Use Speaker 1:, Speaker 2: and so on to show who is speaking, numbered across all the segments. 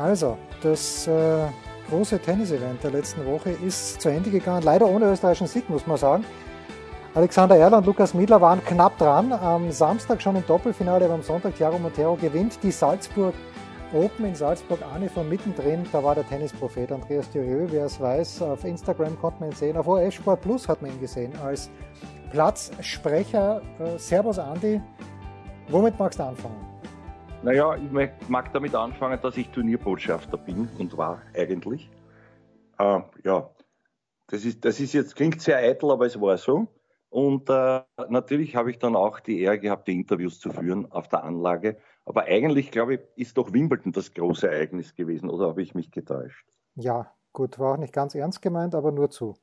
Speaker 1: Also, das äh, große Tennis-Event der letzten Woche ist zu Ende gegangen. Leider ohne österreichischen Sieg, muss man sagen. Alexander Erler und Lukas Miedler waren knapp dran. Am Samstag schon im Doppelfinale, aber am Sonntag Thiago Montero gewinnt die Salzburg Open in Salzburg. Arne von mittendrin, da war der Tennisprophet Andreas Dürieu, wer es weiß. Auf Instagram konnte man ihn sehen. Auf OS Sport Plus hat man ihn gesehen als Platzsprecher. Äh, Servus Andi, womit magst du anfangen?
Speaker 2: Naja, ich mag damit anfangen, dass ich Turnierbotschafter bin und war eigentlich. Äh, ja, das ist, das ist jetzt, klingt sehr eitel, aber es war so. Und äh, natürlich habe ich dann auch die Ehre gehabt, die Interviews zu führen auf der Anlage. Aber eigentlich, glaube ich, ist doch Wimbledon das große Ereignis gewesen, oder habe ich mich getäuscht?
Speaker 1: Ja, gut, war auch nicht ganz ernst gemeint, aber nur zu.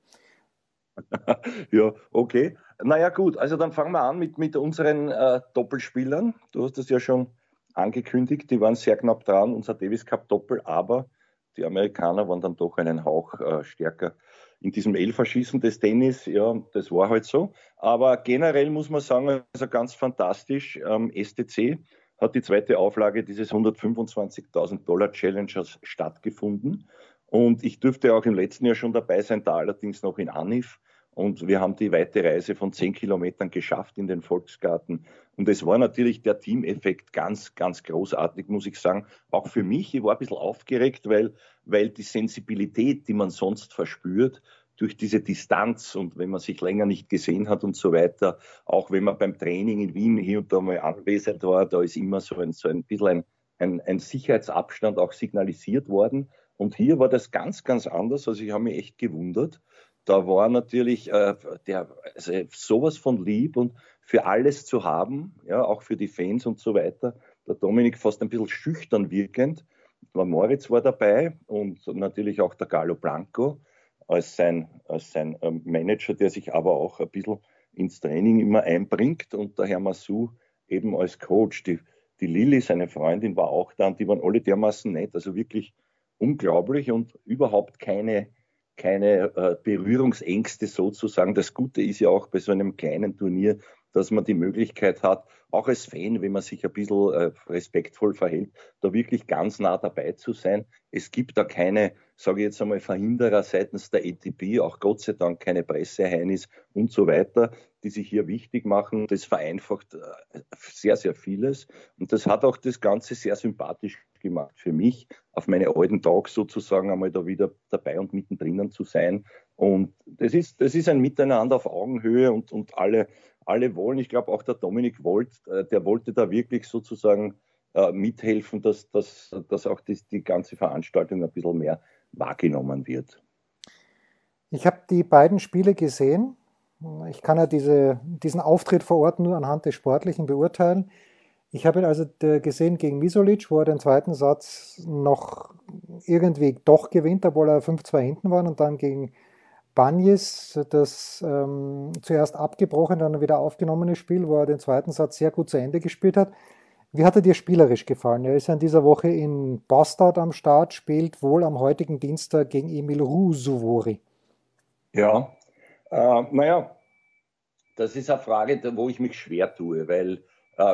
Speaker 2: ja, okay. Naja, gut, also dann fangen wir an mit, mit unseren äh, Doppelspielern. Du hast das ja schon angekündigt, die waren sehr knapp dran, unser Davis Cup Doppel, aber die Amerikaner waren dann doch einen Hauch äh, stärker in diesem Elferschießen des Tennis, ja, das war halt so. Aber generell muss man sagen, also ganz fantastisch, ähm, STC hat die zweite Auflage dieses 125.000 Dollar Challengers stattgefunden. Und ich dürfte auch im letzten Jahr schon dabei sein, da allerdings noch in Anif. Und wir haben die weite Reise von zehn Kilometern geschafft in den Volksgarten. Und es war natürlich der Teameffekt ganz, ganz großartig, muss ich sagen. Auch für mich, ich war ein bisschen aufgeregt, weil, weil die Sensibilität, die man sonst verspürt, durch diese Distanz und wenn man sich länger nicht gesehen hat und so weiter, auch wenn man beim Training in Wien hier und da mal anwesend war, da ist immer so ein, so ein bisschen ein, ein, ein Sicherheitsabstand auch signalisiert worden. Und hier war das ganz, ganz anders. Also ich habe mich echt gewundert da war natürlich äh, der, also sowas von lieb und für alles zu haben, ja, auch für die Fans und so weiter. Der Dominik fast ein bisschen schüchtern wirkend. Der Moritz war dabei und natürlich auch der Gallo Blanco als sein, als sein ähm, Manager, der sich aber auch ein bisschen ins Training immer einbringt und der Herr Massou eben als Coach. Die, die Lilly, seine Freundin, war auch da und die waren alle dermaßen nett, also wirklich unglaublich und überhaupt keine keine äh, Berührungsängste sozusagen. Das Gute ist ja auch bei so einem kleinen Turnier, dass man die Möglichkeit hat, auch als Fan, wenn man sich ein bisschen äh, respektvoll verhält, da wirklich ganz nah dabei zu sein. Es gibt da keine, sage ich jetzt einmal, Verhinderer seitens der ETP, auch Gott sei Dank keine Presseheinis und so weiter, die sich hier wichtig machen. Das vereinfacht äh, sehr, sehr vieles. Und das hat auch das Ganze sehr sympathisch gemacht für mich, auf meine alten Tage sozusagen einmal da wieder dabei und mittendrin zu sein. Und das ist, das ist ein Miteinander auf Augenhöhe und, und alle, alle wollen, ich glaube auch der Dominik Volt, äh, der wollte da wirklich sozusagen äh, mithelfen, dass, dass, dass auch die, die ganze Veranstaltung ein bisschen mehr wahrgenommen wird.
Speaker 1: Ich habe die beiden Spiele gesehen. Ich kann ja diese, diesen Auftritt vor Ort nur anhand des Sportlichen beurteilen. Ich habe ihn also gesehen gegen Misolic, wo er den zweiten Satz noch irgendwie doch gewinnt, obwohl er 5-2 hinten war und dann gegen Banjes das ähm, zuerst abgebrochen, dann wieder aufgenommene Spiel, wo er den zweiten Satz sehr gut zu Ende gespielt hat. Wie hat er dir spielerisch gefallen? Er ist ja in dieser Woche in Bastard am Start, spielt wohl am heutigen Dienstag gegen Emil Rusuvori.
Speaker 2: Ja, äh, naja, das ist eine Frage, wo ich mich schwer tue, weil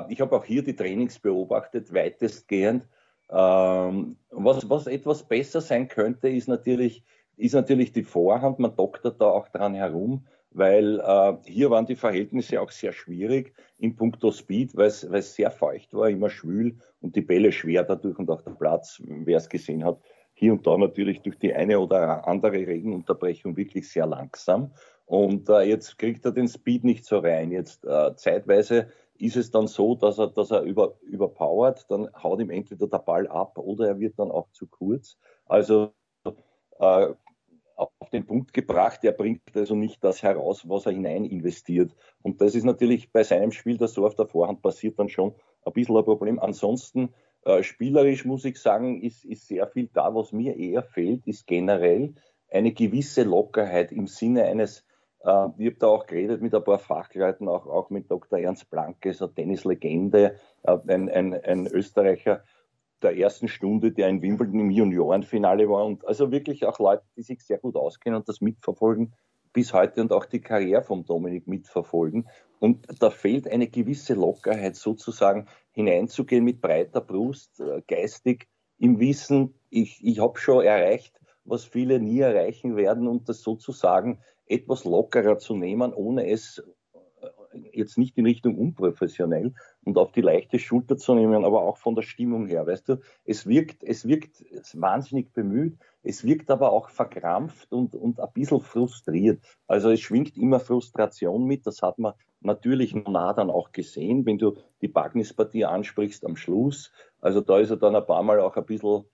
Speaker 2: ich habe auch hier die Trainings beobachtet, weitestgehend. Ähm, was, was etwas besser sein könnte, ist natürlich, ist natürlich die Vorhand. Man doktert da auch dran herum, weil äh, hier waren die Verhältnisse auch sehr schwierig in puncto Speed, weil es sehr feucht war, immer schwül und die Bälle schwer dadurch und auch der Platz, wer es gesehen hat, hier und da natürlich durch die eine oder andere Regenunterbrechung wirklich sehr langsam. Und äh, jetzt kriegt er den Speed nicht so rein. Jetzt äh, zeitweise ist es dann so, dass er, dass er über, überpowert, dann haut ihm entweder der Ball ab oder er wird dann auch zu kurz. Also äh, auf den Punkt gebracht, er bringt also nicht das heraus, was er hinein investiert. Und das ist natürlich bei seinem Spiel, das so auf der Vorhand passiert, dann schon ein bisschen ein Problem. Ansonsten Äh, spielerisch muss ich sagen, ist, ist sehr viel da. Was mir eher fehlt, ist generell eine gewisse Lockerheit im Sinne eines, ich habe da auch geredet mit ein paar Fachleuten, auch, auch mit Dr. Ernst Blanke, so Tennislegende, äh, ein, ein, ein Österreicher der ersten Stunde, der in Wimbledon im Juniorenfinale war und also wirklich auch Leute, die sich sehr gut auskennen und das mitverfolgen bis heute und auch die Karriere von Dominik mitverfolgen. Und da fehlt eine gewisse Lockerheit sozusagen hineinzugehen mit breiter Brust, äh, geistig im Wissen, ich, ich habe schon erreicht, was viele nie erreichen werden und das sozusagen etwas lockerer zu nehmen, ohne es äh, jetzt nicht in Richtung unprofessionell und auf die leichte Schulter zu nehmen, aber auch von der Stimmung her, weißt du, es wirkt, es wirkt wahnsinnig bemüht, es wirkt aber auch verkrampft und, und ein bisschen frustriert. Also es schwingt immer Frustration mit, das hat man natürlich nah dann auch gesehen, wenn du die Bagnis-Partie ansprichst am Schluss. Also da ist er dann ein paar Mal auch ein bisschen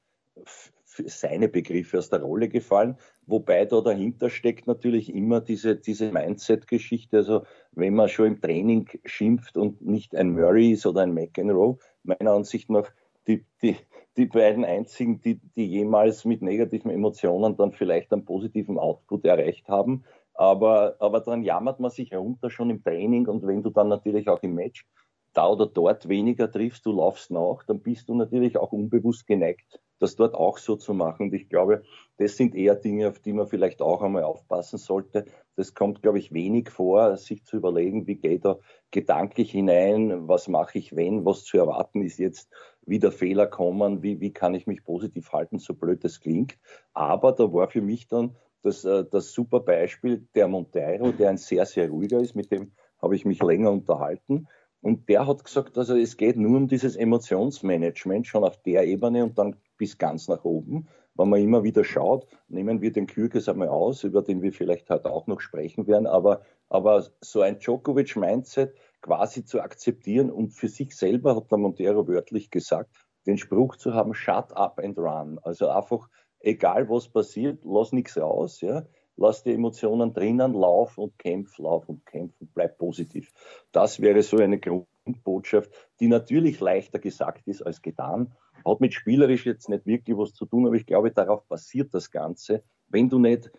Speaker 2: seine Begriffe aus der Rolle gefallen, wobei da dahinter steckt natürlich immer diese, diese Mindset-Geschichte. Also wenn man schon im Training schimpft und nicht ein Murray ist oder ein McEnroe, meiner Ansicht nach die, die, die beiden einzigen, die, die jemals mit negativen Emotionen dann vielleicht einen positiven Output erreicht haben. Aber, aber dann jammert man sich runter schon im Training und wenn du dann natürlich auch im Match da oder dort weniger triffst, du laufst nach, dann bist du natürlich auch unbewusst geneigt, das dort auch so zu machen. Und ich glaube, das sind eher Dinge, auf die man vielleicht auch einmal aufpassen sollte. Das kommt, glaube ich, wenig vor, sich zu überlegen, wie geht da gedanklich hinein, was mache ich wenn, was zu erwarten ist jetzt, wie der Fehler kommen, wie, wie kann ich mich positiv halten, so blöd das klingt. Aber da war für mich dann das, äh, das super Beispiel der Monteiro, der ein sehr, sehr ruhiger ist, mit dem habe ich mich länger unterhalten. Und der hat gesagt, also es geht nur um dieses Emotionsmanagement, schon auf der Ebene und dann bis ganz nach oben. Wenn man immer wieder schaut, nehmen wir den Kürkes einmal aus, über den wir vielleicht heute auch noch sprechen werden, aber, aber so ein Djokovic-Mindset quasi zu akzeptieren und für sich selber, hat der Montero wörtlich gesagt, den Spruch zu haben, shut up and run. Also einfach egal was passiert, lass nichts raus, ja. Lass die Emotionen drinnen, lauf und kämpf, lauf und kämpf und bleib positiv. Das wäre so eine Grundbotschaft, die natürlich leichter gesagt ist als getan. Hat mit spielerisch jetzt nicht wirklich was zu tun, aber ich glaube, darauf basiert das Ganze. Wenn du nicht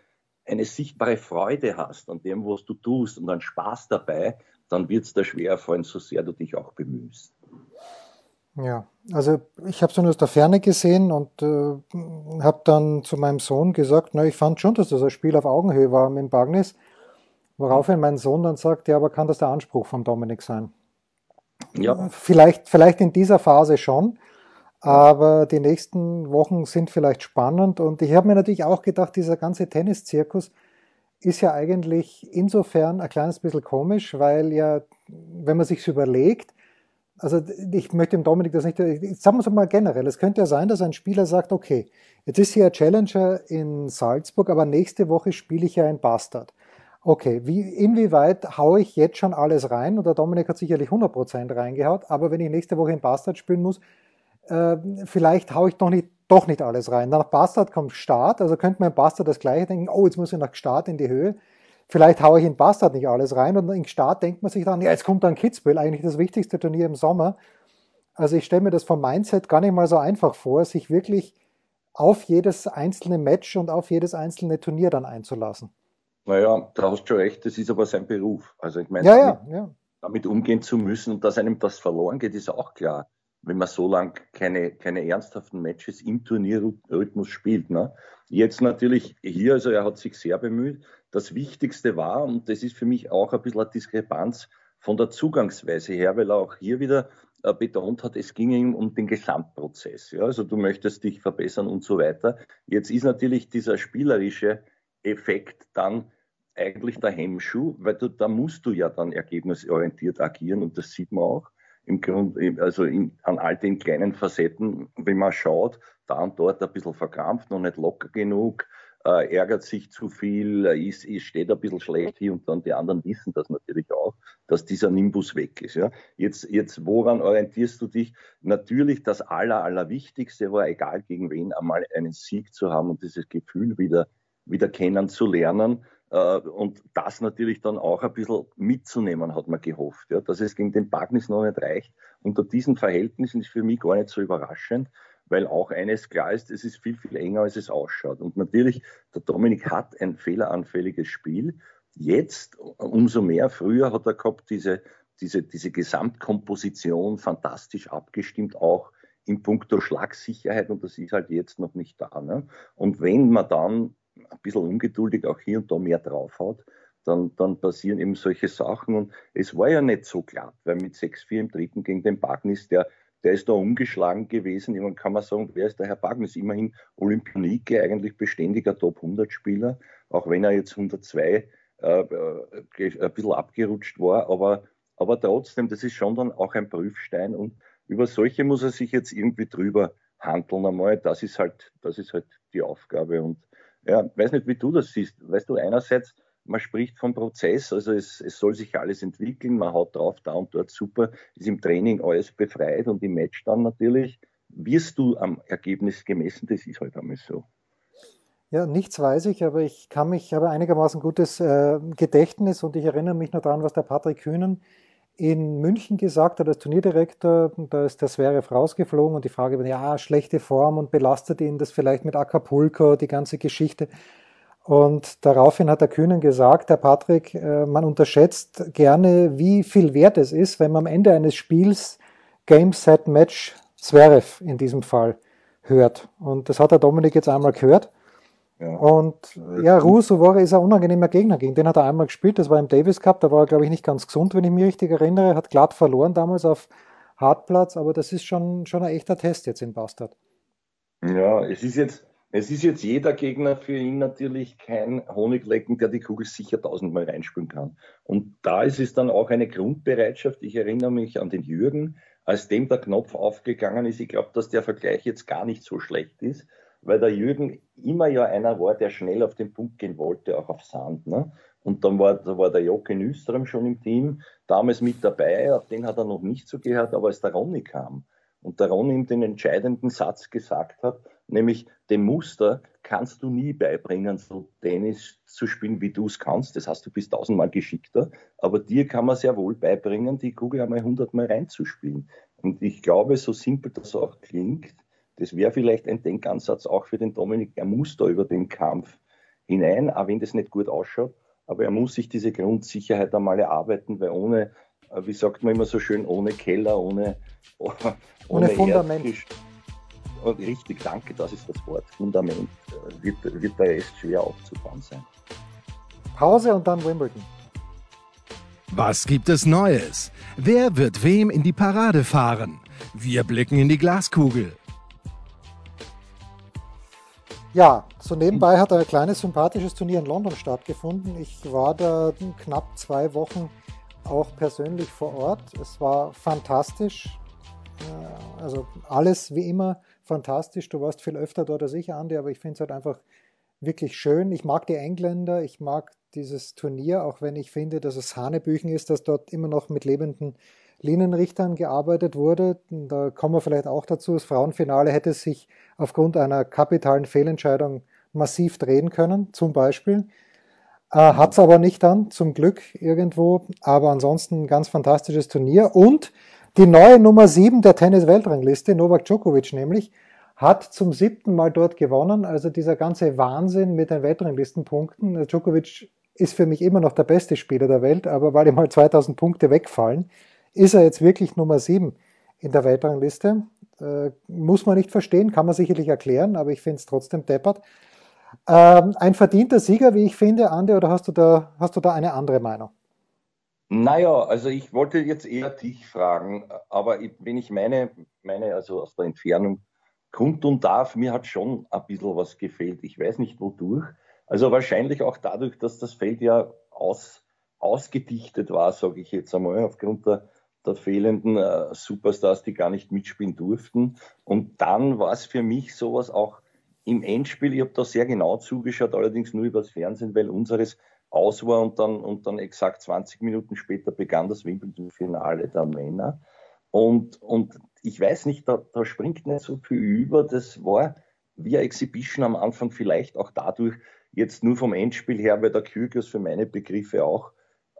Speaker 2: eine sichtbare Freude hast an dem, was du tust und einen Spaß dabei, dann wird es dir schwer fallen, so sehr du dich auch bemühst.
Speaker 1: Ja, also ich habe es nur aus der Ferne gesehen und äh, habe dann zu meinem Sohn gesagt, na, ich fand schon, dass das ein Spiel auf Augenhöhe war mit Bagnis, woraufhin mein Sohn dann sagt, ja, aber kann das der Anspruch von Dominik sein? Ja. Vielleicht, vielleicht in dieser Phase schon, aber die nächsten Wochen sind vielleicht spannend und ich habe mir natürlich auch gedacht, dieser ganze Tenniszirkus ist ja eigentlich insofern ein kleines bisschen komisch, weil ja, wenn man sich überlegt, also ich möchte dem Dominik das nicht, sagen wir es mal generell, es könnte ja sein, dass ein Spieler sagt, okay, jetzt ist hier ein Challenger in Salzburg, aber nächste Woche spiele ich ja ein Bastard. Okay, wie, inwieweit haue ich jetzt schon alles rein? Und der Dominik hat sicherlich 100% reingehaut, aber wenn ich nächste Woche in Bastard spielen muss, äh, vielleicht haue ich doch nicht, doch nicht alles rein. Nach Bastard kommt Start, also könnte man in Bastard das gleiche denken, oh, jetzt muss ich nach Start in die Höhe Vielleicht haue ich in Bastard nicht alles rein und im Start denkt man sich dann, ja, jetzt kommt dann Kitzbühel, eigentlich das wichtigste Turnier im Sommer. Also ich stelle mir das vom Mindset gar nicht mal so einfach vor, sich wirklich auf jedes einzelne Match und auf jedes einzelne Turnier dann einzulassen.
Speaker 2: Naja, da hast du schon recht, das ist aber sein Beruf. Also ich meine,
Speaker 1: ja, ja, ja.
Speaker 2: damit umgehen zu müssen und dass einem das verloren geht, ist auch klar, wenn man so lange keine, keine ernsthaften Matches im Turnierrhythmus spielt. Ne? Jetzt natürlich hier, also er hat sich sehr bemüht, das Wichtigste war, und das ist für mich auch ein bisschen eine Diskrepanz von der Zugangsweise her, weil er auch hier wieder äh, betont hat, es ging ihm um den Gesamtprozess. Ja? Also du möchtest dich verbessern und so weiter. Jetzt ist natürlich dieser spielerische Effekt dann eigentlich der Hemmschuh, weil du, da musst du ja dann ergebnisorientiert agieren und das sieht man auch im Grund, also in, an all den kleinen Facetten, wenn man schaut, da und dort ein bisschen verkrampft, noch nicht locker genug, äh, ärgert sich zu viel, äh, ist, ist, steht ein bisschen schlecht hier und dann die anderen wissen das natürlich auch, dass dieser Nimbus weg ist. Ja. Jetzt, jetzt woran orientierst du dich? Natürlich das Aller, Allerwichtigste war, egal gegen wen, einmal einen Sieg zu haben und dieses Gefühl wieder, wieder kennenzulernen. Äh, und das natürlich dann auch ein bisschen mitzunehmen, hat man gehofft. Ja. Dass es gegen den Bagnis noch nicht reicht, unter diesen Verhältnissen ist für mich gar nicht so überraschend, weil auch eines klar ist, es ist viel, viel enger, als es ausschaut. Und natürlich, der Dominik hat ein fehleranfälliges Spiel. Jetzt umso mehr. Früher hat er gehabt diese, diese, diese Gesamtkomposition fantastisch abgestimmt, auch in puncto Schlagsicherheit und das ist halt jetzt noch nicht da. Ne? Und wenn man dann ein bisschen ungeduldig auch hier und da mehr draufhaut, dann, dann passieren eben solche Sachen. Und es war ja nicht so glatt, weil mit 6-4 im dritten gegen den Bagnis, der, der ist da umgeschlagen gewesen. Irgendwann kann man sagen, wer ist der Herr Bagnis? Immerhin Olympionike, eigentlich beständiger Top-100-Spieler, auch wenn er jetzt 102 äh, äh, ein bisschen abgerutscht war. Aber, aber trotzdem, das ist schon dann auch ein Prüfstein. Und über solche muss er sich jetzt irgendwie drüber handeln einmal. Das ist halt, das ist halt die Aufgabe. Und ja, weiß nicht, wie du das siehst. Weißt du, einerseits, man spricht vom Prozess, also es, es soll sich alles entwickeln, man haut drauf, da und dort super, ist im Training alles befreit und im Match dann natürlich wirst du am Ergebnis gemessen, das ist halt einmal so.
Speaker 1: Ja, nichts weiß ich, aber ich kann mich, habe einigermaßen gutes äh, Gedächtnis und ich erinnere mich noch daran, was der Patrick Kühnen in München gesagt hat, als Turnierdirektor, da ist der Zverev rausgeflogen und die Frage war, ja, schlechte Form und belastet ihn das vielleicht mit Acapulco, die ganze Geschichte. Und daraufhin hat der Kühnen gesagt, der Patrick, äh, man unterschätzt gerne, wie viel wert es ist, wenn man am Ende eines Spiels Game, Set, Match Zverev in diesem Fall hört. Und das hat der Dominik jetzt einmal gehört. Ja. Und ja, Ruusuvore ist ein unangenehmer Gegner. Gegen den hat er einmal gespielt. Das war im Davis Cup. Da war er, glaube ich, nicht ganz gesund, wenn ich mich richtig erinnere. Hat glatt verloren damals auf Hartplatz. Aber das ist schon, schon ein echter Test jetzt in Bastard.
Speaker 2: Ja, es ist jetzt, es ist jetzt jeder Gegner für ihn natürlich kein Honiglecken, der die Kugel sicher tausendmal reinspülen kann. Und da ist es dann auch eine Grundbereitschaft. Ich erinnere mich an den Jürgen, als dem der Knopf aufgegangen ist. Ich glaube, dass der Vergleich jetzt gar nicht so schlecht ist weil der Jürgen immer ja einer war, der schnell auf den Punkt gehen wollte, auch auf Sand. Ne? Und dann war, da war der Jocke Nüström schon im Team, damals mit dabei, auf den hat er noch nicht so gehört, aber als der Ronny kam und der Ronny ihm den entscheidenden Satz gesagt hat, nämlich dem Muster kannst du nie beibringen, so Tennis zu spielen, wie du es kannst. Das hast du bis tausendmal geschickter. Aber dir kann man sehr wohl beibringen, die Kugel einmal hundertmal reinzuspielen. Und ich glaube, so simpel das auch klingt, das wäre vielleicht ein Denkansatz auch für den Dominik. Er muss da über den Kampf hinein, auch wenn das nicht gut ausschaut. Aber er muss sich diese Grundsicherheit einmal erarbeiten, weil ohne, äh, wie sagt man immer so schön, ohne Keller, ohne,
Speaker 1: ohne, ohne Fundament. Erdfisch,
Speaker 2: und richtig, danke, das ist das Wort. Fundament äh, wird, wird der Rest schwer aufzubauen sein.
Speaker 1: Pause und dann Wimbledon.
Speaker 3: Was gibt es Neues? Wer wird wem in die Parade fahren? Wir blicken in die Glaskugel.
Speaker 1: Ja, so nebenbei hat ein kleines sympathisches Turnier in London stattgefunden. Ich war da knapp zwei Wochen auch persönlich vor Ort. Es war fantastisch. Äh, also alles wie immer fantastisch. Du warst viel öfter dort als ich, Andi, aber ich finde es halt einfach wirklich schön. Ich mag die Engländer, ich mag dieses Turnier, auch wenn ich finde, dass es Hanebüchen ist, dass dort immer noch mit lebenden Linienrichtern gearbeitet wurde. Da kommen wir vielleicht auch dazu. Das Frauenfinale hätte sich aufgrund einer kapitalen Fehlentscheidung massiv drehen können, zum Beispiel. Äh, Hat es aber nicht dann, zum Glück irgendwo. Aber ansonsten ein ganz fantastisches Turnier. Und die neue Nummer 7 der Tennis-Weltrangliste, Novak Djokovic nämlich, hat zum siebten Mal dort gewonnen. Also dieser ganze Wahnsinn mit den Weltranglistenpunkten. Djokovic ist für mich immer noch der beste Spieler der Welt, aber weil ihm mal 2000 Punkte wegfallen, ist er jetzt wirklich Nummer 7 in der Weltrangliste? Äh, muss man nicht verstehen, kann man sicherlich erklären, aber ich finde es trotzdem deppert. Ähm, ein verdienter Sieger, wie ich finde, Andi, oder hast du da, hast du da eine andere Meinung?
Speaker 2: Naja, also ich wollte jetzt eher dich fragen, aber wenn ich meine, meine also aus der Entfernung kundtun darf, mir hat schon ein bisschen was gefehlt. Ich weiß nicht wodurch. Also wahrscheinlich auch dadurch, dass das Feld ja aus, ausgedichtet war, sage ich jetzt einmal, aufgrund der der fehlenden äh, Superstars, die gar nicht mitspielen durften. Und dann war es für mich sowas auch im Endspiel, ich habe da sehr genau zugeschaut, allerdings nur übers Fernsehen, weil unseres aus war und dann, und dann exakt 20 Minuten später begann das Wimbledon-Finale der Männer. Und, und ich weiß nicht, da, da springt nicht so viel über. Das war eine Exhibition am Anfang, vielleicht auch dadurch, jetzt nur vom Endspiel her, weil der Kyrgios für meine Begriffe auch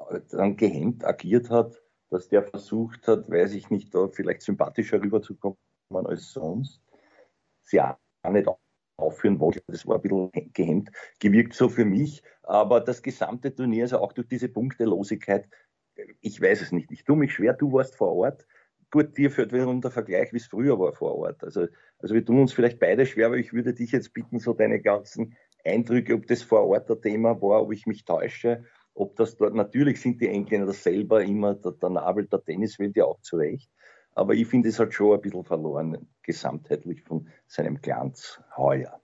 Speaker 2: äh, dann gehemmt agiert hat dass der versucht hat, weiß ich nicht, da vielleicht sympathischer rüberzukommen als sonst. Sie auch nicht aufführen wollte. Das war ein bisschen gehemmt gewirkt so für mich. Aber das gesamte Turnier, also auch durch diese Punktelosigkeit, ich weiß es nicht. Ich tue mich schwer, du warst vor Ort. Gut, dir führt wiederum der Vergleich, wie es früher war vor Ort. Also, also wir tun uns vielleicht beide schwer, aber ich würde dich jetzt bitten, so deine ganzen Eindrücke, ob das vor Ort ein Thema war, ob ich mich täusche, ob das dort, natürlich sind die Engländer selber immer der, der Nabel der Tenniswelt ja auch zurecht, aber ich finde, es hat schon ein bisschen verloren, gesamtheitlich von seinem Glanz heuer.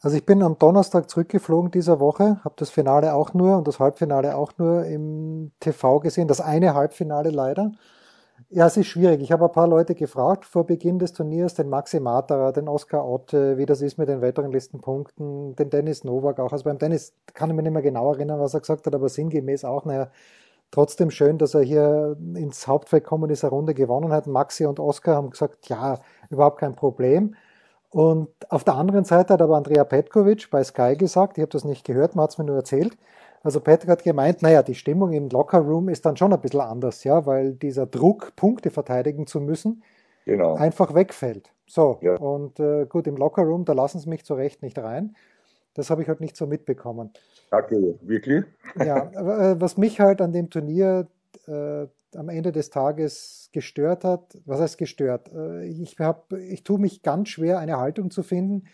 Speaker 1: Also ich bin am Donnerstag zurückgeflogen dieser Woche, habe das Finale auch nur und das Halbfinale auch nur im TV gesehen, das eine Halbfinale leider. Ja, es ist schwierig. Ich habe ein paar Leute gefragt vor Beginn des Turniers, den Maxi Matera, den Oskar Otte, wie das ist mit den weiteren Listenpunkten, den Dennis Novak auch. Also beim Dennis kann ich mich nicht mehr genau erinnern, was er gesagt hat, aber sinngemäß auch, naja, trotzdem schön, dass er hier ins Hauptfeld gekommen ist, eine Runde gewonnen hat. Maxi und Oskar haben gesagt, ja, überhaupt kein Problem. Und auf der anderen Seite hat aber Andrea Petkovic bei Sky gesagt, ich habe das nicht gehört, man hat es mir nur erzählt, also Patrick hat gemeint, naja, die Stimmung im Lockerroom ist dann schon ein bisschen anders, ja, weil dieser Druck, Punkte verteidigen zu müssen, genau. einfach wegfällt. So, ja. und äh, gut, im Lockerroom, da lassen sie mich zu Recht nicht rein. Das habe ich halt nicht so mitbekommen.
Speaker 2: Okay, wirklich?
Speaker 1: Ja, äh, was mich halt an dem Turnier äh, am Ende des Tages gestört hat, was heißt gestört? Äh, ich, hab, ich tue mich ganz schwer, eine Haltung zu finden,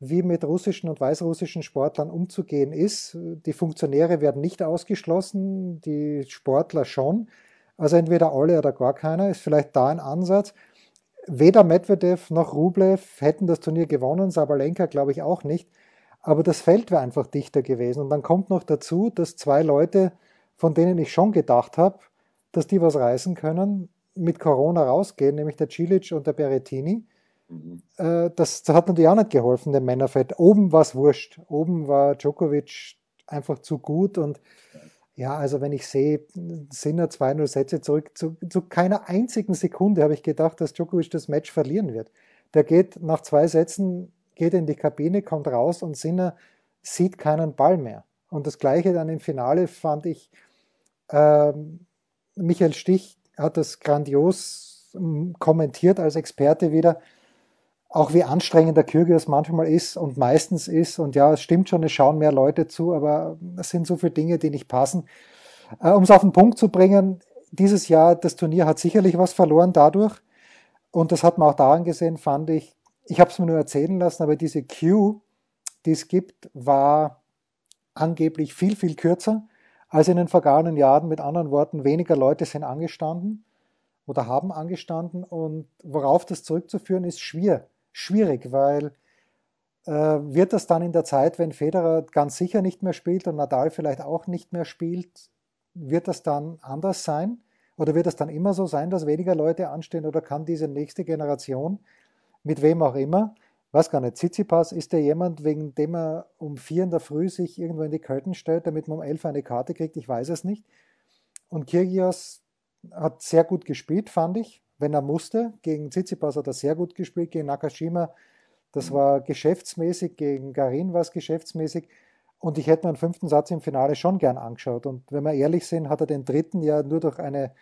Speaker 1: wie mit russischen und weißrussischen Sportlern umzugehen ist. Die Funktionäre werden nicht ausgeschlossen, die Sportler schon. Also entweder alle oder gar keiner ist vielleicht da ein Ansatz. Weder Medvedev noch Rublev hätten das Turnier gewonnen, Sabalenka glaube ich auch nicht. Aber das Feld wäre einfach dichter gewesen. Und dann kommt noch dazu, dass zwei Leute, von denen ich schon gedacht habe, dass die was reißen können, mit Corona rausgehen, nämlich der Cilic und der Berrettini. Mhm. Äh, das, das, hat natürlich auch nicht geholfen, dem Männerfett. Oben war es wurscht. Oben war Djokovic einfach zu gut und ja, also wenn ich sehe, Sinner 2-0 Sätze zurück, zu, zu, keiner einzigen Sekunde habe ich gedacht, dass Djokovic das Match verlieren wird. Der geht nach zwei Sätzen, geht in die Kabine, kommt raus und Sinner sieht keinen Ball mehr. Und das gleiche dann im Finale fand ich, äh, Michael Stich hat das grandios ähm, kommentiert als Experte wieder auch wie anstrengend der Kyrgios manchmal ist und meistens ist. Und ja, es stimmt schon, es schauen mehr Leute zu, aber es sind so viele Dinge, die nicht passen. Äh, um es auf den Punkt zu bringen, dieses Jahr, das Turnier hat sicherlich was verloren dadurch. Und das hat man auch daran gesehen, fand ich. Ich habe es mir nur erzählen lassen, aber diese Queue, die es gibt, war angeblich viel, viel kürzer als in den vergangenen Jahren. Mit anderen Worten, weniger Leute sind angestanden oder haben angestanden. Und worauf das zurückzuführen ist, schwer schwierig, weil äh, wird das dann in der Zeit, wenn Federer ganz sicher nicht mehr spielt und Nadal vielleicht auch nicht mehr spielt, wird das dann anders sein? Oder wird es dann immer so sein, dass weniger Leute anstehen? Oder kann diese nächste Generation, mit wem auch immer, weiß gar nicht, Tsitsipas, ist der jemand, wegen dem er um vier in der Früh sich irgendwo in die Költen stellt, damit man um elf eine Karte kriegt? Ich weiß es nicht. Und Kyrgios hat sehr gut gespielt, fand ich wenn er musste. Gegen Tsitsipas hat er sehr gut gespielt, gegen Nakashima. Das war geschäftsmäßig, gegen Garin war es geschäftsmäßig. Und ich hätte mir einen fünften Satz im Finale schon gern angeschaut. Und wenn wir ehrlich sind, hat er den dritten ja nur durch eine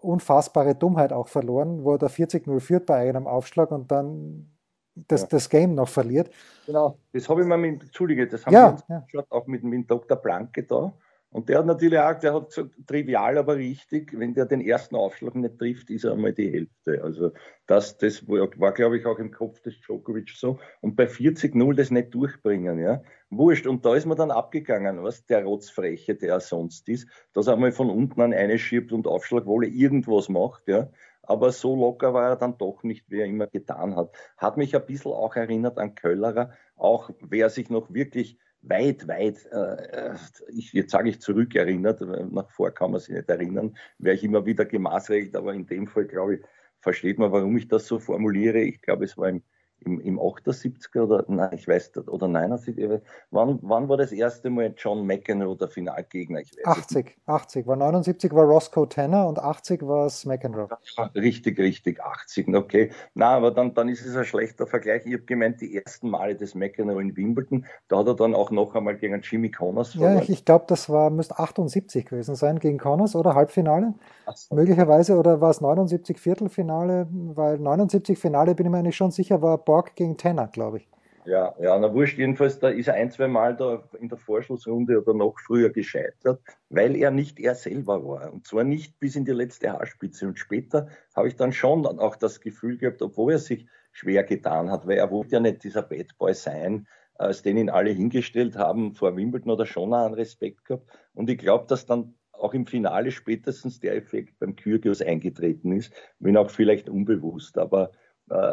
Speaker 1: unfassbare Dummheit auch verloren, wo er da 40-0 führt bei einem Aufschlag und dann das, ja. das Game noch verliert.
Speaker 2: Genau, das habe ich mir mit, Entschuldige, das haben ja, wir uns ja. auch mit, mit Dr. Blanke da. Und der hat natürlich auch, der hat so trivial, aber richtig, wenn der den ersten Aufschlag nicht trifft, ist er einmal die Hälfte. Also das, das war, war glaube ich, auch im Kopf des Djokovic so. Und bei 40-0 das nicht durchbringen, ja. Wurscht. Und da ist man dann abgegangen, was der Rotzfreche, der er sonst ist, dass er einmal von unten an eine schiebt und Aufschlagwolle irgendwas macht, ja. Aber so locker war er dann doch nicht, wie er immer getan hat. Hat mich ein bisschen auch erinnert an Köllerer, auch wer sich noch wirklich weit, weit, äh, ich, jetzt sage ich zurückerinnert, nach vor kann man sich nicht erinnern, wäre ich immer wieder gemaßregelt, aber in dem Fall, glaube ich, versteht man, warum ich das so formuliere. Ich glaube, es war im, im, im 78er oder nein, ich weiß oder 79. Wann, wann war das erste Mal John McEnroe der Finalgegner?
Speaker 1: 80, 80. War 79 war Roscoe Tanner und 80 war es McEnroe.
Speaker 2: Richtig, richtig, 80, okay. Na, aber dann, dann ist es ein schlechter Vergleich. Ich habe gemeint, die ersten Male des McEnroe in Wimbledon, da hat er dann auch noch einmal gegen Jimmy Connors
Speaker 1: verloren. Ja, ich, ich glaube, das war, müsste 78 gewesen sein gegen Connors oder Halbfinale. So. Möglicherweise, oder war es 79 Viertelfinale, weil 79 Finale bin ich mir eigentlich schon sicher, war Borg gegen Tanner, glaube ich.
Speaker 2: Ja, ja, na wurscht, jedenfalls, da ist er ein, zwei Mal da in der Vorschlussrunde oder noch früher gescheitert, weil er nicht er selber war. Und zwar nicht bis in die letzte Haarspitze. Und später habe ich dann schon auch das Gefühl gehabt, obwohl er sich schwer getan hat, weil er wollte ja nicht dieser Bad Boy sein, als den ihn alle hingestellt haben vor Wimbledon oder schon einen Respekt gehabt. Und ich glaube, dass dann auch im Finale spätestens der Effekt beim Kyrgios eingetreten ist, wenn auch vielleicht unbewusst. Aber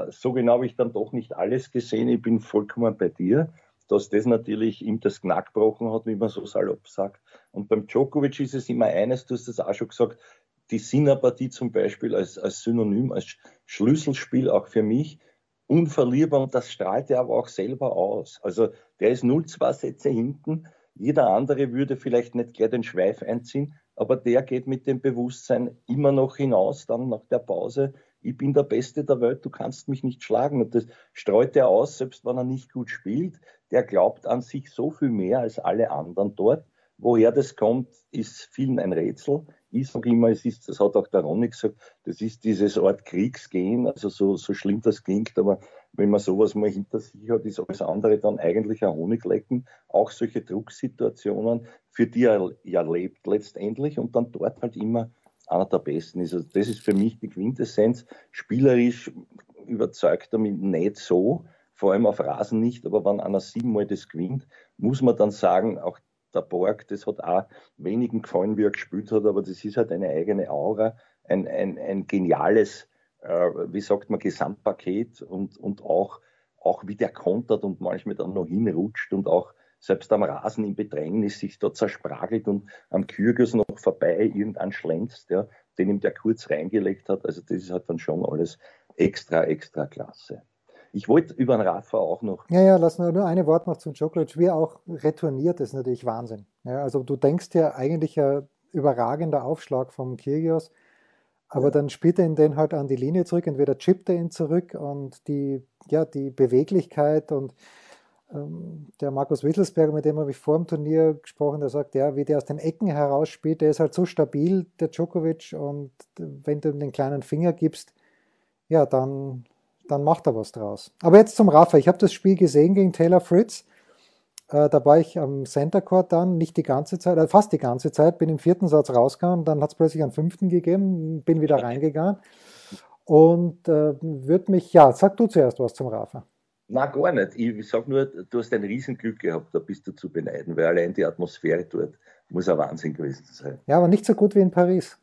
Speaker 2: so genau habe ich dann doch nicht alles gesehen. Ich bin vollkommen bei dir, dass das natürlich ihm das Knack gebrochen hat, wie man so salopp sagt. Und beim Djokovic ist es immer eines, du hast das auch schon gesagt, die Sinnerpartie zum Beispiel als, als Synonym, als Schlüsselspiel auch für mich, unverlierbar und das strahlt er aber auch selber aus. Also der ist 0-2 Sätze hinten, jeder andere würde vielleicht nicht gleich den Schweif einziehen, aber der geht mit dem Bewusstsein immer noch hinaus, dann nach der Pause, ich bin der Beste der Welt, du kannst mich nicht schlagen. Und das streut er aus, selbst wenn er nicht gut spielt. Der glaubt an sich so viel mehr als alle anderen dort. Woher das kommt, ist vielen ein Rätsel. Ich sage immer, es ist, das hat auch der Ronny gesagt, das ist dieses Art Kriegsgehen, also so, so schlimm das klingt, aber wenn man sowas mal hinter sich hat, ist alles andere dann eigentlich ein Honiglecken. Auch solche Drucksituationen, für die er ja lebt letztendlich und dann dort halt immer einer der besten ist. Also das ist für mich die Quintessenz. Spielerisch überzeugt er mich nicht so, vor allem auf Rasen nicht, aber wenn einer siebenmal das gewinnt, muss man dann sagen, auch der Borg, das hat auch wenigen gefallen, wie er gespielt hat, aber das ist halt eine eigene Aura, ein, ein, ein geniales, äh, wie sagt man, Gesamtpaket und, und auch, auch wie der kontert und manchmal dann noch hinrutscht und auch selbst am Rasen im Bedrängnis sich da zerspragelt und am Kyrgios noch vorbei irgendwann schlänzt, ja, den ihm der kurz reingelegt hat. Also das ist halt dann schon alles extra, extra klasse. Ich wollte über den Rafa auch noch.
Speaker 1: Ja, ja, lass nur, nur eine Wort noch zum Djokovic. Wie er auch retourniert, ist natürlich Wahnsinn. Ja, also du denkst ja eigentlich ein überragender Aufschlag vom Kyrgios, aber ja. dann spielt er ihn den halt an die Linie zurück, entweder chippt er ihn zurück und die, ja, die Beweglichkeit und der Markus Wittelsberger, mit dem habe ich vor dem Turnier gesprochen, der sagt, ja, wie der aus den Ecken heraus spielt, der ist halt so stabil, der Djokovic, und wenn du ihm den kleinen Finger gibst, ja, dann, dann macht er was draus. Aber jetzt zum Rafa. Ich habe das Spiel gesehen gegen Taylor Fritz. Äh, da war ich am Center Court dann, nicht die ganze Zeit, äh, fast die ganze Zeit, bin im vierten Satz rausgegangen, dann hat es plötzlich einen fünften gegeben, bin wieder reingegangen und äh, würde mich, ja, sag du zuerst was zum Rafa.
Speaker 2: Na gar nicht. Ich sage nur, du hast ein Riesenglück gehabt, da bist du zu beneiden, weil allein die Atmosphäre dort muss ein Wahnsinn gewesen sein.
Speaker 1: Ja, aber nicht so gut wie in Paris.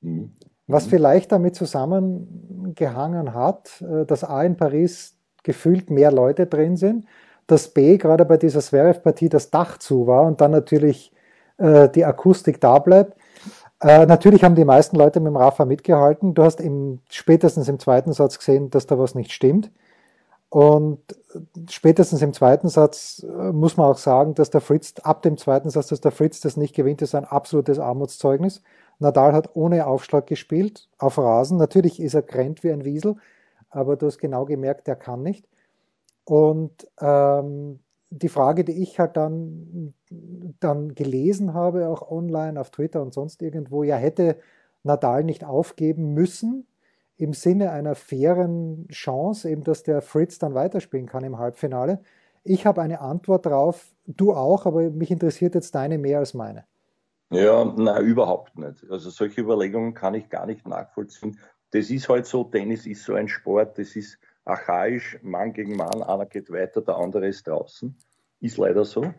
Speaker 1: Mhm. Was mhm. vielleicht damit zusammengehangen hat, äh, dass A in Paris gefühlt mehr Leute drin sind, dass B gerade bei dieser Zverev-Partie das Dach zu war und dann natürlich äh, die Akustik da bleibt. Äh, natürlich haben die meisten Leute mit dem Rafa mitgehalten. Du hast im, spätestens im zweiten Satz gesehen, dass da was nicht stimmt. Und spätestens im zweiten Satz äh, muss man auch sagen, dass der Fritz, ab dem zweiten Satz, dass der Fritz das nicht gewinnt, ist ein absolutes Armutszeugnis. Nadal hat ohne Aufschlag gespielt, auf Rasen. Natürlich ist er grennt wie ein Wiesel, aber du hast genau gemerkt, er kann nicht. Und ähm, die Frage, die ich halt dann, dann gelesen habe, auch online, auf Twitter und sonst irgendwo, ja, hätte Nadal nicht aufgeben müssen, im Sinne einer fairen Chance, eben dass der Fritz dann weiterspielen kann im Halbfinale. Ich habe eine Antwort drauf, du auch, aber mich interessiert jetzt deine mehr als meine.
Speaker 2: Ja, nein, überhaupt nicht. Also solche Überlegungen kann ich gar nicht nachvollziehen. Das ist halt so, Tennis ist so ein Sport, das ist archaisch, Mann gegen Mann, einer geht weiter, der andere ist draußen. Ist leider so.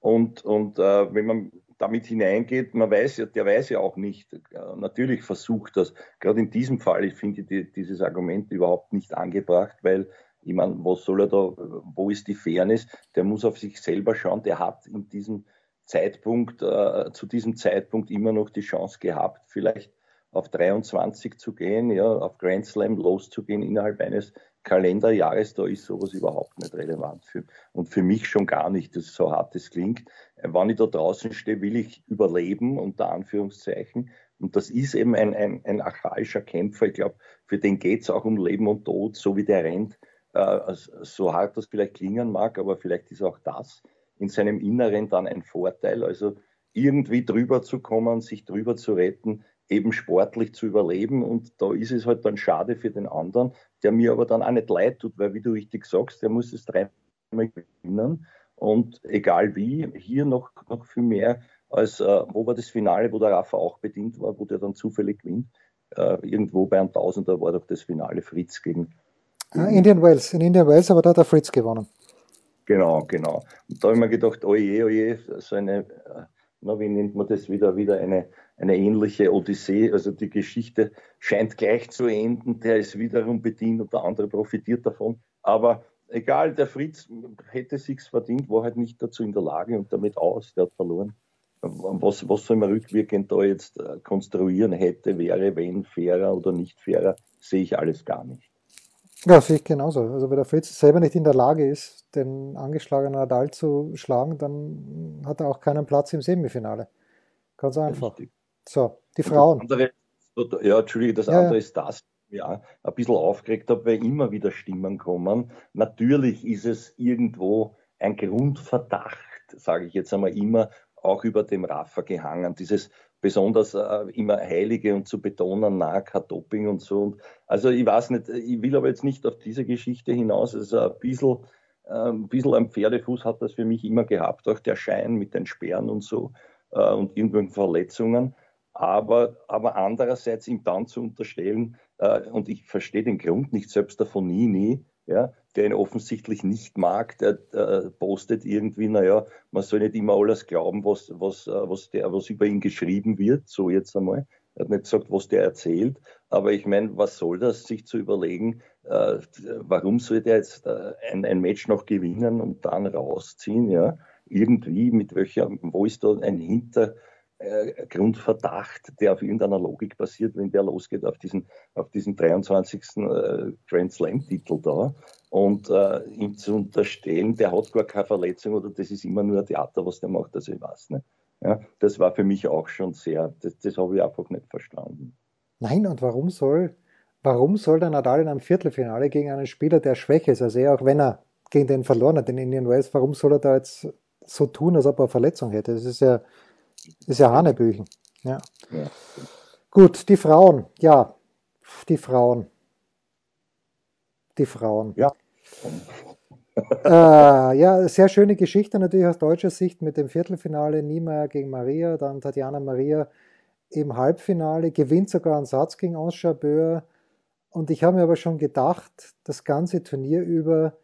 Speaker 2: Und, und äh, wenn man damit hineingeht, man weiß ja, der weiß ja auch nicht, äh, natürlich versucht das, gerade in diesem Fall, ich finde die, dieses Argument überhaupt nicht angebracht, weil ich meine, was soll er da, wo ist die Fairness? Der muss auf sich selber schauen, der hat in diesem Zeitpunkt, äh, zu diesem Zeitpunkt immer noch die Chance gehabt, vielleicht auf 23 zu gehen, ja, auf Grand Slam loszugehen innerhalb eines Kalenderjahres, da ist sowas überhaupt nicht relevant. Für, und für mich schon gar nicht, das so hart es klingt. Wenn ich da draußen stehe, will ich überleben, unter Anführungszeichen. Und das ist eben ein, ein, ein archaischer Kämpfer. Ich glaube, für den geht es auch um Leben und Tod, so wie der rennt. Äh, so hart das vielleicht klingen mag, aber vielleicht ist auch das in seinem Inneren dann ein Vorteil. Also irgendwie drüber zu kommen, sich drüber zu retten, eben sportlich zu überleben. Und da ist es halt dann schade für den anderen, der mir aber dann auch nicht leid tut, weil, wie du richtig sagst, der muss es dreimal gewinnen. Und egal wie, hier noch, noch viel mehr als, äh, wo war das Finale, wo der Rafa auch bedient war, wo der dann zufällig gewinnt. Äh, irgendwo bei einem Tausender war doch das Finale Fritz gegen.
Speaker 1: Ja, Indian Wells, in Indian Wells, aber da hat der Fritz gewonnen.
Speaker 2: Genau, genau. Und da habe ich mir gedacht, oje, oje, so eine, äh, na, wie nennt man das wieder, wieder eine, eine ähnliche Odyssee. Also die Geschichte scheint gleich zu enden, der ist wiederum bedient und der andere profitiert davon. Aber egal, der Fritz hätte sich's verdient, war halt nicht dazu in der Lage und damit aus, der hat verloren. Was, was soll man rückwirkend da jetzt äh, konstruieren hätte, wäre, wenn fairer oder nicht fairer, sehe ich alles gar nicht.
Speaker 1: Ja, sehe ich genauso. Also wenn der Fritz selber nicht in der Lage ist, den angeschlagenen Nadal zu schlagen, dann hat er auch keinen Platz im Semifinale. Ganz einfach. So, die Frauen.
Speaker 2: Andere, ja, Entschuldige, das ja, andere ja. ist das, ja, ein bisschen aufgeregt habe, weil immer wieder Stimmen kommen. Natürlich ist es irgendwo ein Grundverdacht, sage ich jetzt einmal immer, auch über dem Rafa gehangen. Dieses besonders äh, immer Heilige und zu betonen, na, kein Doping und so. Und also ich weiß nicht, ich will aber jetzt nicht auf diese Geschichte hinaus. Also ein bisschen, äh, ein bisschen am Pferdefuß hat das für mich immer gehabt, auch der Schein mit den Sperren und so äh, und irgendwelchen Verletzungen aber, aber andererseits ihm dann zu unterstellen, äh, und ich verstehe den Grund nicht, selbst der Fonini, ja, der ihn offensichtlich nicht mag, der, der postet irgendwie, naja, man soll nicht immer alles glauben, was, was, äh, was, der, was über ihn geschrieben wird, so jetzt einmal. Er hat nicht gesagt, was der erzählt, aber ich meine, was soll das, sich zu überlegen, äh, warum soll der jetzt äh, ein, ein Match noch gewinnen und dann rausziehen, ja? Irgendwie, mit welcher, wo ist da ein Hinter, äh, Grundverdacht, der auf irgendeiner Logik basiert, wenn der losgeht auf diesen, auf diesen 23. Äh, Grand Slam-Titel da. Und äh, ihm zu unterstellen, der hat gar keine Verletzung oder das ist immer nur ein Theater, was der macht, also ich weiß nicht. Ja, das war für mich auch schon sehr, das, das habe ich einfach nicht verstanden.
Speaker 1: Nein, und warum soll, warum soll der Nadal in einem Viertelfinale gegen einen Spieler, der schwächer ist, also er auch wenn er gegen den verloren hat, den Indian Wells, warum soll er da jetzt so tun, als ob er eine Verletzung hätte? Das ist ja, ist ja Hanebüchen. Ja. ja. Gut, die Frauen. Ja, die Frauen. Die Frauen.
Speaker 2: Ja.
Speaker 1: äh, ja, sehr schöne Geschichte natürlich aus deutscher Sicht mit dem Viertelfinale Niemeyer gegen Maria, dann Tatjana Maria im Halbfinale, gewinnt sogar einen Satz gegen Ange Jabeur. Und ich habe mir aber schon gedacht, das ganze Turnier über,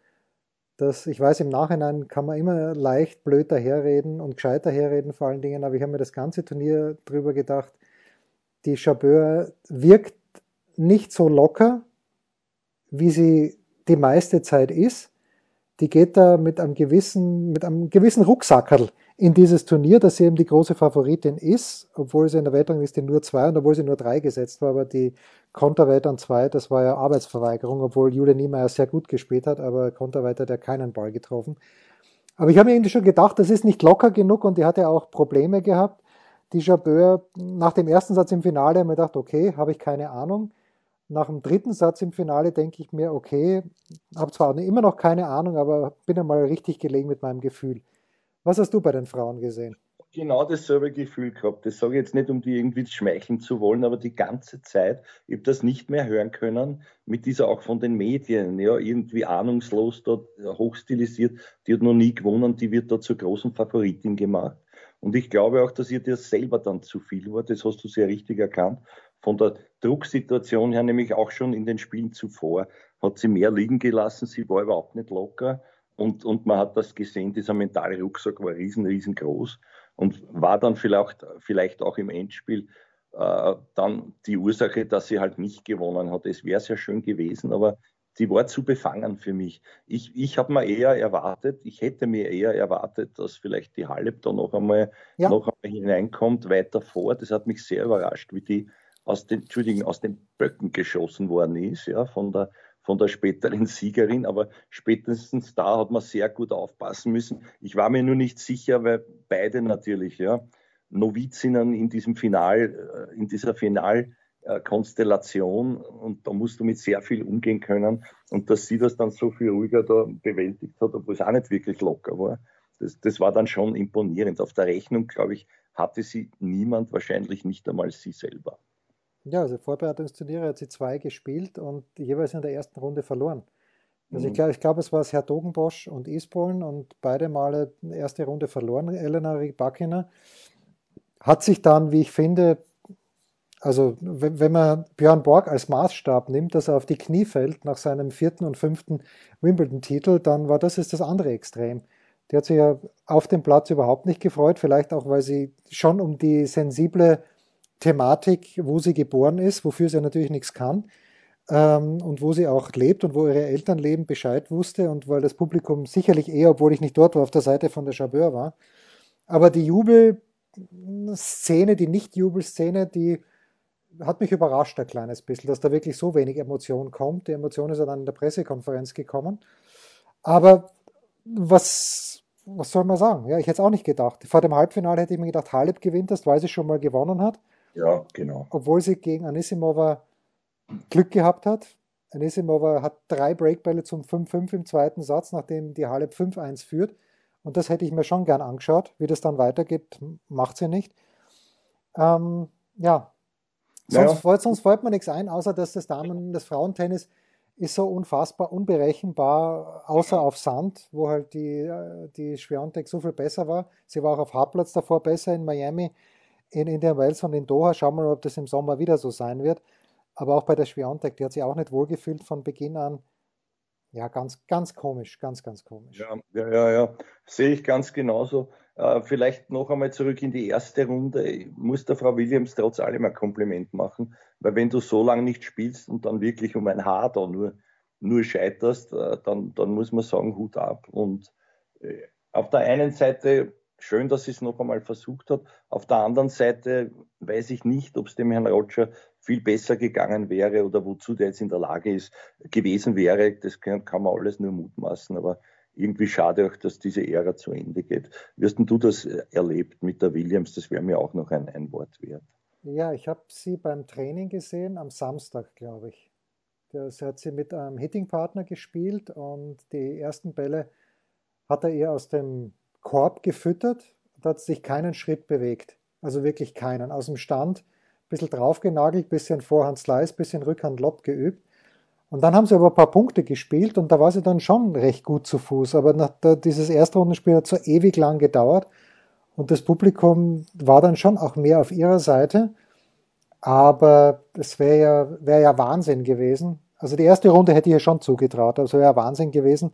Speaker 1: dass ich weiß, im Nachhinein kann man immer leicht blöd daherreden und gescheit daherreden vor allen Dingen, aber ich habe mir das ganze Turnier drüber gedacht, die Chabeur wirkt nicht so locker, wie sie die meiste Zeit ist. Die geht da mit einem gewissen, mit einem gewissen Rucksackerl in dieses Turnier, dass sie eben die große Favoritin ist, obwohl sie in der Weltrangliste nur zwei und obwohl sie nur drei gesetzt war, aber die Konterweit an zwei, das war ja Arbeitsverweigerung, obwohl Julia Niemeyer sehr gut gespielt hat, aber Konterweit hat ja keinen Ball getroffen. Aber ich habe mir irgendwie schon gedacht, das ist nicht locker genug und die hat ja auch Probleme gehabt. Die Jabeur, nach dem ersten Satz im Finale, habe ich gedacht, okay, habe ich keine Ahnung. Nach dem dritten Satz im Finale denke ich mir, okay, habe zwar immer noch keine Ahnung, aber bin einmal richtig gelegen mit meinem Gefühl. Was hast du bei den Frauen gesehen?
Speaker 2: Genau dasselbe Gefühl gehabt. Das sage ich jetzt nicht, um die irgendwie schmeicheln zu wollen, aber die ganze Zeit, ich habe das nicht mehr hören können, mit dieser auch von den Medien, ja, irgendwie ahnungslos dort hochstilisiert, die hat noch nie gewonnen, die wird da zur großen Favoritin gemacht. Und ich glaube auch, dass ihr das selber dann zu viel war, das hast du sehr richtig erkannt. Von der Drucksituation her, nämlich auch schon in den Spielen zuvor, hat sie mehr liegen gelassen, sie war überhaupt nicht locker und, und man hat das gesehen, dieser mentale Rucksack war riesen, riesengroß und war dann vielleicht, vielleicht auch im Endspiel äh, dann die Ursache, dass sie halt nicht gewonnen hat. Es wäre sehr schön gewesen, aber sie war zu befangen für mich. Ich, ich habe mir eher erwartet, ich hätte mir eher erwartet, dass vielleicht die Halep da noch einmal, ja. noch einmal hineinkommt, weiter vor. Das hat mich sehr überrascht, wie die aus den, Entschuldigung, aus den Böcken geschossen worden ist, ja, von der, von der späteren Siegerin, aber spätestens da hat man sehr gut aufpassen müssen. Ich war mir nur nicht sicher, weil beide natürlich, ja, Novizinnen in diesem Final, äh, in dieser Finalkonstellation und da musst du mit sehr viel umgehen können und dass sie das dann so viel ruhiger da bewältigt hat, obwohl es auch nicht wirklich locker war. Das, das war dann schon imponierend. Auf der Rechnung, glaube ich, hatte sie niemand, wahrscheinlich nicht einmal sie selber.
Speaker 1: Ja, also Vorbereitungsturniere hat sie zwei gespielt und jeweils in der ersten Runde verloren. Also mhm. ich glaube, glaub, es war es Herr Dogenbosch und Eastbourne und beide Male erste Runde verloren, Elena Rybakina hat sich dann, wie ich finde, also wenn man Björn Borg als Maßstab nimmt, dass er auf die Knie fällt nach seinem vierten und fünften Wimbledon-Titel, dann war das ist das andere Extrem. Die hat sich ja auf dem Platz überhaupt nicht gefreut, vielleicht auch, weil sie schon um die sensible Thematik, wo sie geboren ist, wofür sie natürlich nichts kann ähm, und wo sie auch lebt und wo ihre Eltern leben, Bescheid wusste und weil das Publikum sicherlich eher, obwohl ich nicht dort war, auf der Seite von der Chabeur war. Aber die Jubel Szene, die Nicht-Jubelszene, die hat mich überrascht ein kleines bisschen, dass da wirklich so wenig Emotion kommt. Die Emotion ist ja dann in der Pressekonferenz gekommen. Aber was, was soll man sagen? Ja, ich hätte es auch nicht gedacht. Vor dem Halbfinale hätte ich mir gedacht, Halep gewinnt das, weil sie schon mal gewonnen hat.
Speaker 2: Ja, genau.
Speaker 1: Obwohl sie gegen Anisimova Glück gehabt hat. Anisimova hat drei Breakbälle zum 5-5 im zweiten Satz, nachdem die Halep 5-1 führt. Und das hätte ich mir schon gern angeschaut. Wie das dann weitergeht, macht sie nicht. Ähm, ja, sonst, naja. fällt, sonst fällt mir nichts ein, außer dass das Damen-, das Frauentennis ist so unfassbar unberechenbar, außer auf Sand, wo halt die, die Schwiontek so viel besser war. Sie war auch auf Hartplatz davor besser in Miami, in Indian Wells und in Doha. Schauen wir mal, ob das im Sommer wieder so sein wird. Aber auch bei der Schwiontek, die hat sich auch nicht wohlgefühlt von Beginn an. Ja, ganz, ganz komisch, ganz, ganz komisch.
Speaker 2: Ja, ja, ja, ja. sehe ich ganz genauso. Äh, vielleicht noch einmal zurück in die erste Runde. Ich muss der Frau Williams trotz allem ein Kompliment machen, weil wenn du so lange nicht spielst und dann wirklich um ein Haar da nur, nur scheiterst, äh, dann, dann muss man sagen, Hut ab. Und äh, auf der einen Seite schön, dass sie es noch einmal versucht hat. Auf der anderen Seite weiß ich nicht, ob es dem Herrn Roger viel besser gegangen wäre oder wozu der jetzt in der Lage ist, gewesen wäre. Das kann, kann man alles nur mutmaßen, aber irgendwie schade auch, dass diese Ära zu Ende geht. Denn du das erlebt mit der Williams? Das wäre mir auch noch ein, ein Wort wert.
Speaker 1: Ja, ich habe sie beim Training gesehen, am Samstag, glaube ich. Das hat sie mit einem Hittingpartner gespielt und die ersten Bälle hat er ihr aus dem Korb gefüttert und hat sich keinen Schritt bewegt. Also wirklich keinen. Aus dem Stand, ein bisschen draufgenagelt, bisschen Vorhand Slice, bisschen Rückhand Lob geübt. Und dann haben sie aber ein paar Punkte gespielt und da war sie dann schon recht gut zu Fuß. Aber nach der, dieses Erstrundenspiel hat so ewig lang gedauert und das Publikum war dann schon auch mehr auf ihrer Seite. Aber es wäre ja, wär ja Wahnsinn gewesen. Also die erste Runde hätte ich ja schon zugetraut, also wäre ja Wahnsinn gewesen,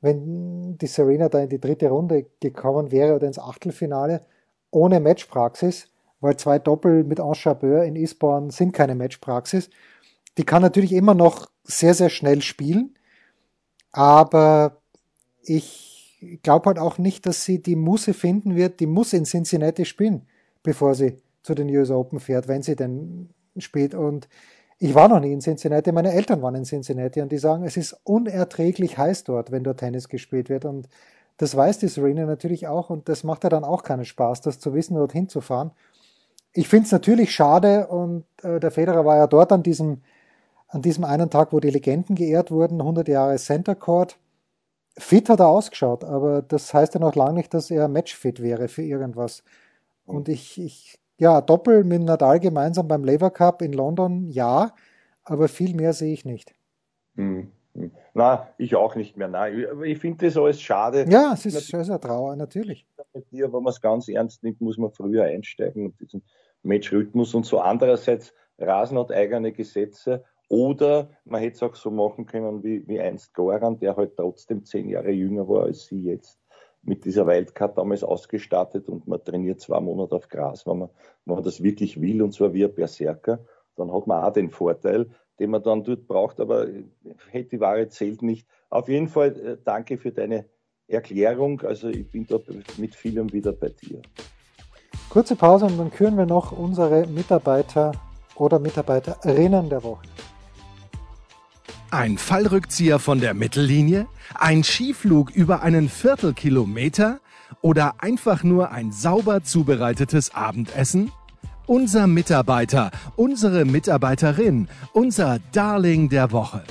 Speaker 1: wenn die Serena da in die dritte Runde gekommen wäre oder ins Achtelfinale ohne Matchpraxis, weil zwei Doppel mit Enchabeur in Eastbourne sind keine Matchpraxis. Die kann natürlich immer noch sehr, sehr schnell spielen, aber ich glaube halt auch nicht, dass sie die Musse finden wird, die muss in Cincinnati spielen, bevor sie zu den US Open fährt, wenn sie denn spielt. Und ich war noch nie in Cincinnati, meine Eltern waren in Cincinnati und die sagen, es ist unerträglich heiß dort, wenn dort Tennis gespielt wird. Und das weiß die Serena natürlich auch und das macht ja dann auch keinen Spaß, das zu wissen, dorthin zu fahren. Ich finde es natürlich schade und äh, der Federer war ja dort an diesem, an diesem einen Tag, wo die Legenden geehrt wurden, 100 Jahre Center Court. Fit hat er ausgeschaut, aber das heißt ja noch lange nicht, dass er matchfit wäre für irgendwas. Und ich, ich ja, Doppel mit Nadal gemeinsam beim Lever Cup in London, ja, aber viel mehr sehe ich nicht.
Speaker 2: Hm. Na, ich auch nicht mehr. Nein, ich finde das alles schade.
Speaker 1: Ja, es ist, es eine Trauer, natürlich.
Speaker 2: Wenn man es ganz ernst nimmt, muss man früher einsteigen und diesen Matchrhythmus und so. Andererseits, Rasen hat eigene Gesetze oder man hätte es auch so machen können wie, wie einst Goran, der halt trotzdem zehn Jahre jünger war als sie jetzt mit dieser Wildcard damals ausgestattet und man trainiert zwei Monate auf Gras, wenn man, wenn man das wirklich will und zwar wie ein Berserker, dann hat man auch den Vorteil, den man dann dort braucht, aber hätte die Ware zählt nicht. Auf jeden Fall äh, danke für deine Erklärung. Also ich bin dort mit vielem wieder bei dir.
Speaker 1: Kurze Pause und dann küren wir noch unsere Mitarbeiter oder Mitarbeiterinnen der Woche.
Speaker 3: Ein Fallrückzieher von der Mittellinie? Ein Skiflug über einen Viertelkilometer? Oder einfach nur ein sauber zubereitetes Abendessen? Unser Mitarbeiter, unsere Mitarbeiterin, unser Darling der Woche.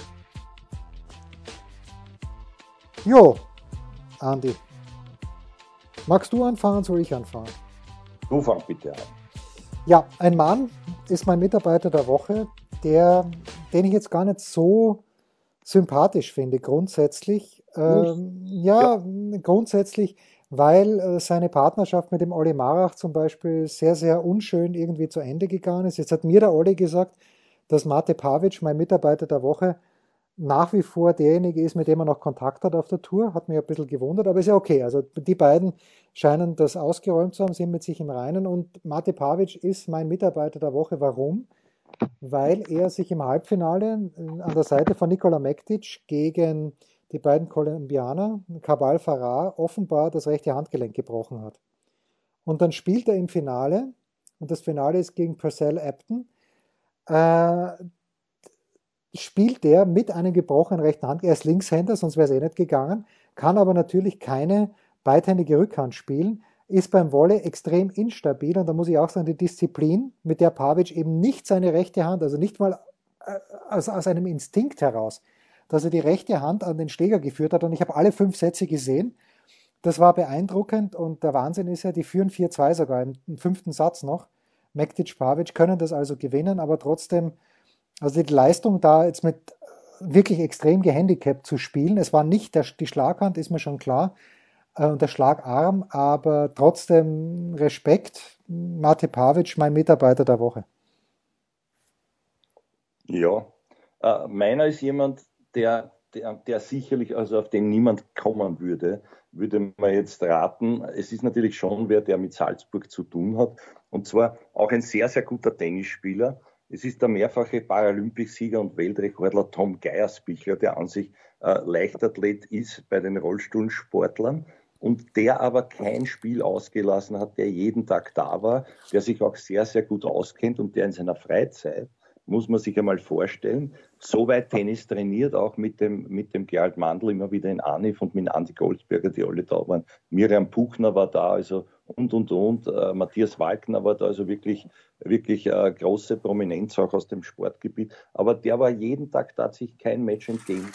Speaker 1: Jo, Andi. Magst du anfangen, soll ich anfangen?
Speaker 2: Du fang bitte an.
Speaker 1: Ja, ein Mann ist mein Mitarbeiter der Woche, der, den ich jetzt gar nicht so sympathisch finde, grundsätzlich. Ähm, ja, ja, grundsätzlich, weil äh, seine Partnerschaft mit dem Olli Marach zum Beispiel sehr, sehr unschön irgendwie zu Ende gegangen ist. Jetzt hat mir der Olli gesagt, dass Mate Pavic, mein Mitarbeiter der Woche, nach wie vor derjenige ist, mit dem er noch Kontakt hat auf der Tour. Hat mich ein bisschen gewundert, aber ist ja okay. Also die beiden scheinen das ausgeräumt zu haben, sind mit sich im Reinen und Mate Pavic ist mein Mitarbeiter der Woche. Warum? Weil er sich im Halbfinale äh, an der Seite von Nikola Mektic gegen die beiden Kolumbianer, Cabal Farrar, offenbar das rechte Handgelenk gebrochen hat. Und dann spielt er im Finale, und das Finale ist gegen Purcell Apton, äh, spielt er mit einem gebrochenen rechten Hand. Er ist Linkshänder, sonst wäre es eh nicht gegangen, kann aber natürlich keine beidhändige Rückhand spielen, ist beim Wolle extrem instabil und da muss ich auch sagen, die Disziplin, mit der Pavic eben nicht seine rechte Hand, also nicht mal äh, aus, aus einem Instinkt heraus, dass er die rechte Hand an den Schläger geführt hat und ich habe alle fünf Sätze gesehen. Das war beeindruckend und der Wahnsinn ist ja, die führen 4-2 sogar im, im fünften Satz noch. Mektic, Pavic können das also gewinnen, aber trotzdem also die Leistung da jetzt mit wirklich extrem gehandicapt zu spielen. Es war nicht der, die Schlaghand, ist mir schon klar, und der Schlagarm, aber trotzdem Respekt. Mate Pavic, mein Mitarbeiter der Woche.
Speaker 2: Ja, äh, meiner ist jemand, der, der, der sicherlich, also auf den niemand kommen würde, würde man jetzt raten. Es ist natürlich schon wer, der mit Salzburg zu tun hat. Und zwar auch ein sehr, sehr guter Tennisspieler. Es ist der mehrfache Paralympicsieger und Weltrekordler Tom Geierspichler, der an sich äh, Leichtathlet ist bei den Rollstuhlsportlern und der aber kein Spiel ausgelassen hat, der jeden Tag da war, der sich auch sehr, sehr gut auskennt und der in seiner Freizeit, muss man sich einmal vorstellen, so weit Tennis trainiert, auch mit dem, mit dem Gerald Mandl immer wieder in Anif und mit Andi Goldsberger, die alle da waren. Miriam Puchner war da, also und, und, und. Äh, Matthias Walkner war da also wirklich, wirklich äh, große Prominenz auch aus dem Sportgebiet. Aber der war jeden Tag tatsächlich kein Match entgegen.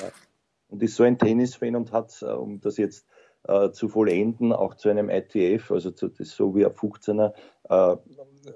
Speaker 2: Und ist so ein Tennisfan und hat, äh, um das jetzt äh, zu vollenden, auch zu einem ITF, also zu, das so wie ein 15er äh,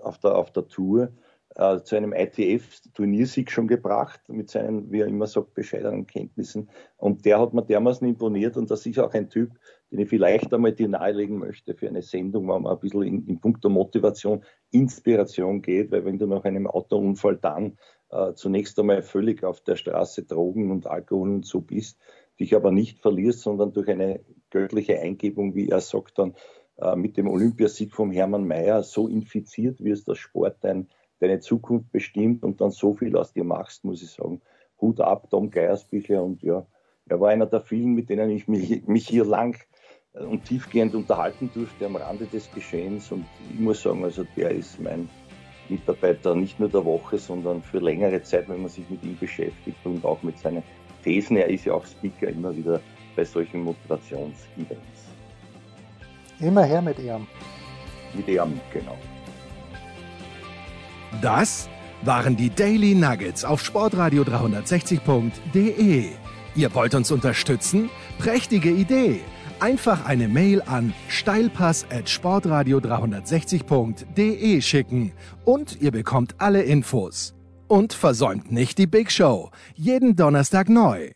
Speaker 2: auf, der, auf der Tour, äh, zu einem ITF-Turniersieg schon gebracht, mit seinen, wie er immer sagt, bescheidenen Kenntnissen. Und der hat mir dermaßen imponiert und das ist auch ein Typ, den ich vielleicht einmal dir nahelegen möchte für eine Sendung, wo man ein bisschen in, in puncto Motivation, Inspiration geht, weil wenn du nach einem Autounfall dann äh, zunächst einmal völlig auf der Straße Drogen und Alkohol und so bist, dich aber nicht verlierst, sondern durch eine göttliche Eingebung, wie er sagt, dann äh, mit dem Olympiasieg vom Hermann Mayer so infiziert wirst, dass Sport dein, deine Zukunft bestimmt und dann so viel aus dir machst, muss ich sagen. Hut ab, Tom Geiersbichler und ja, er war einer der vielen, mit denen ich mich, mich hier lang und tiefgehend unterhalten durfte am Rande des Geschehens. Und ich muss sagen, also der ist mein Mitarbeiter nicht nur der Woche, sondern für längere Zeit, wenn man sich mit ihm beschäftigt und auch mit seinen Thesen. Er ist ja auch Speaker immer wieder bei solchen Motivationsevents.
Speaker 1: Immer her mit ihm.
Speaker 2: Mit ihm, genau.
Speaker 3: Das waren die Daily Nuggets auf sportradio 360.de. Ihr wollt uns unterstützen? Prächtige Idee! Einfach eine Mail an steilpass@sportradio360.de schicken und ihr bekommt alle Infos. Und versäumt nicht die Big Show. Jeden Donnerstag neu.